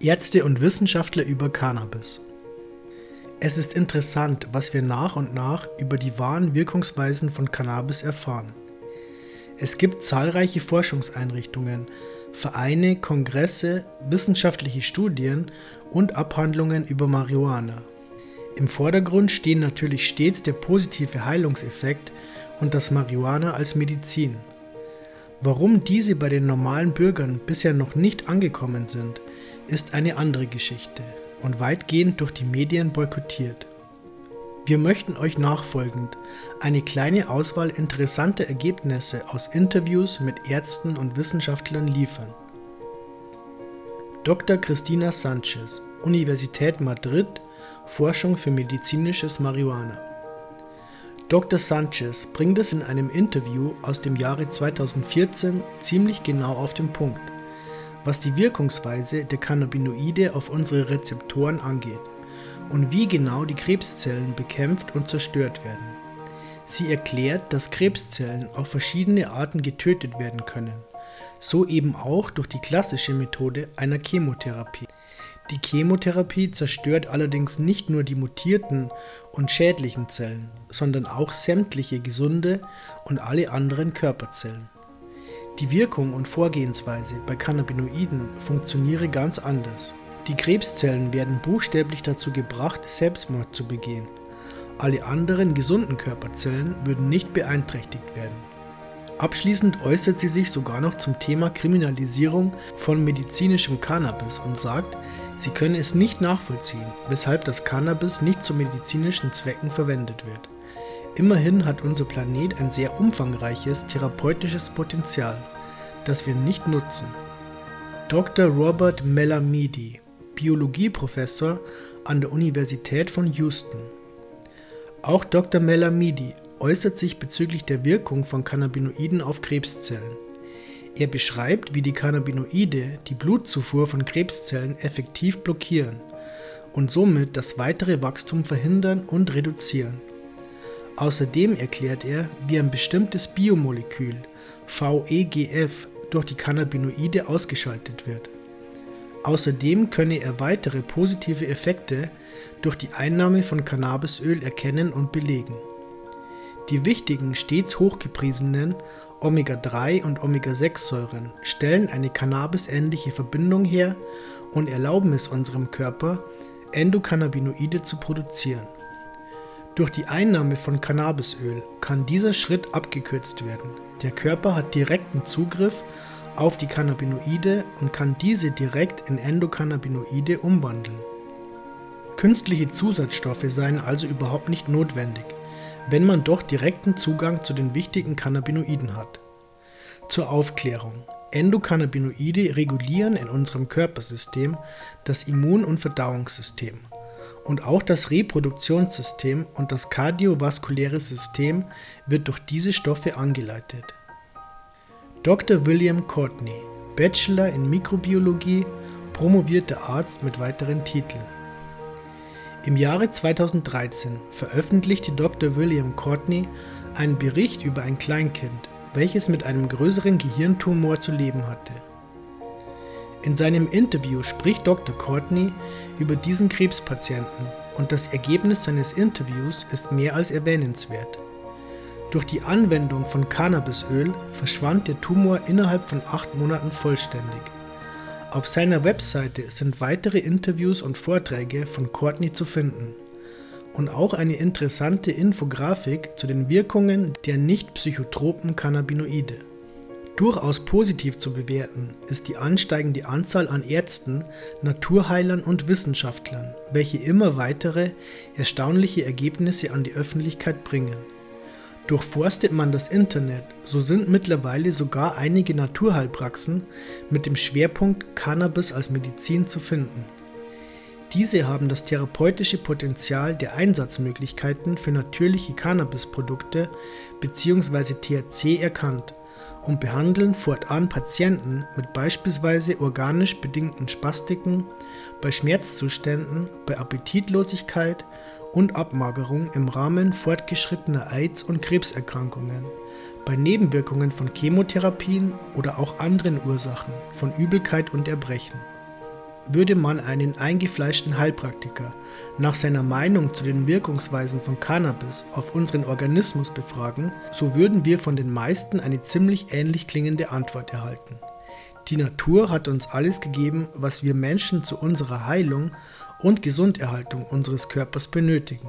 Ärzte und Wissenschaftler über Cannabis. Es ist interessant, was wir nach und nach über die wahren Wirkungsweisen von Cannabis erfahren. Es gibt zahlreiche Forschungseinrichtungen, Vereine, Kongresse, wissenschaftliche Studien und Abhandlungen über Marihuana. Im Vordergrund stehen natürlich stets der positive Heilungseffekt und das Marihuana als Medizin. Warum diese bei den normalen Bürgern bisher noch nicht angekommen sind, ist eine andere Geschichte und weitgehend durch die Medien boykottiert. Wir möchten euch nachfolgend eine kleine Auswahl interessanter Ergebnisse aus Interviews mit Ärzten und Wissenschaftlern liefern. Dr. Cristina Sanchez, Universität Madrid, Forschung für medizinisches Marihuana. Dr. Sanchez bringt es in einem Interview aus dem Jahre 2014 ziemlich genau auf den Punkt was die Wirkungsweise der Cannabinoide auf unsere Rezeptoren angeht und wie genau die Krebszellen bekämpft und zerstört werden. Sie erklärt, dass Krebszellen auf verschiedene Arten getötet werden können, so eben auch durch die klassische Methode einer Chemotherapie. Die Chemotherapie zerstört allerdings nicht nur die mutierten und schädlichen Zellen, sondern auch sämtliche gesunde und alle anderen Körperzellen. Die Wirkung und Vorgehensweise bei Cannabinoiden funktioniere ganz anders. Die Krebszellen werden buchstäblich dazu gebracht, Selbstmord zu begehen. Alle anderen gesunden Körperzellen würden nicht beeinträchtigt werden. Abschließend äußert sie sich sogar noch zum Thema Kriminalisierung von medizinischem Cannabis und sagt, sie könne es nicht nachvollziehen, weshalb das Cannabis nicht zu medizinischen Zwecken verwendet wird. Immerhin hat unser Planet ein sehr umfangreiches therapeutisches Potenzial, das wir nicht nutzen. Dr. Robert Melamidi, Biologieprofessor an der Universität von Houston. Auch Dr. Melamidi äußert sich bezüglich der Wirkung von Cannabinoiden auf Krebszellen. Er beschreibt, wie die Cannabinoide die Blutzufuhr von Krebszellen effektiv blockieren und somit das weitere Wachstum verhindern und reduzieren. Außerdem erklärt er, wie ein bestimmtes Biomolekül, VEGF, durch die Cannabinoide ausgeschaltet wird. Außerdem könne er weitere positive Effekte durch die Einnahme von Cannabisöl erkennen und belegen. Die wichtigen, stets hochgepriesenen Omega-3 und Omega-6-Säuren stellen eine cannabisähnliche Verbindung her und erlauben es unserem Körper, Endokannabinoide zu produzieren. Durch die Einnahme von Cannabisöl kann dieser Schritt abgekürzt werden. Der Körper hat direkten Zugriff auf die Cannabinoide und kann diese direkt in Endokannabinoide umwandeln. Künstliche Zusatzstoffe seien also überhaupt nicht notwendig, wenn man doch direkten Zugang zu den wichtigen Cannabinoiden hat. Zur Aufklärung. Endokannabinoide regulieren in unserem Körpersystem das Immun- und Verdauungssystem und auch das Reproduktionssystem und das kardiovaskuläre System wird durch diese Stoffe angeleitet. Dr. William Courtney, Bachelor in Mikrobiologie, promovierter Arzt mit weiteren Titeln. Im Jahre 2013 veröffentlichte Dr. William Courtney einen Bericht über ein Kleinkind, welches mit einem größeren Gehirntumor zu leben hatte. In seinem Interview spricht Dr. Courtney über diesen Krebspatienten und das Ergebnis seines Interviews ist mehr als erwähnenswert. Durch die Anwendung von Cannabisöl verschwand der Tumor innerhalb von acht Monaten vollständig. Auf seiner Webseite sind weitere Interviews und Vorträge von Courtney zu finden und auch eine interessante Infografik zu den Wirkungen der nicht psychotropen Cannabinoide. Durchaus positiv zu bewerten ist die ansteigende Anzahl an Ärzten, Naturheilern und Wissenschaftlern, welche immer weitere, erstaunliche Ergebnisse an die Öffentlichkeit bringen. Durchforstet man das Internet, so sind mittlerweile sogar einige Naturheilpraxen mit dem Schwerpunkt Cannabis als Medizin zu finden. Diese haben das therapeutische Potenzial der Einsatzmöglichkeiten für natürliche Cannabisprodukte bzw. THC erkannt und behandeln fortan Patienten mit beispielsweise organisch bedingten Spastiken, bei Schmerzzuständen, bei Appetitlosigkeit und Abmagerung im Rahmen fortgeschrittener AIDS- und Krebserkrankungen, bei Nebenwirkungen von Chemotherapien oder auch anderen Ursachen von Übelkeit und Erbrechen. Würde man einen eingefleischten Heilpraktiker nach seiner Meinung zu den Wirkungsweisen von Cannabis auf unseren Organismus befragen, so würden wir von den meisten eine ziemlich ähnlich klingende Antwort erhalten. Die Natur hat uns alles gegeben, was wir Menschen zu unserer Heilung und Gesunderhaltung unseres Körpers benötigen.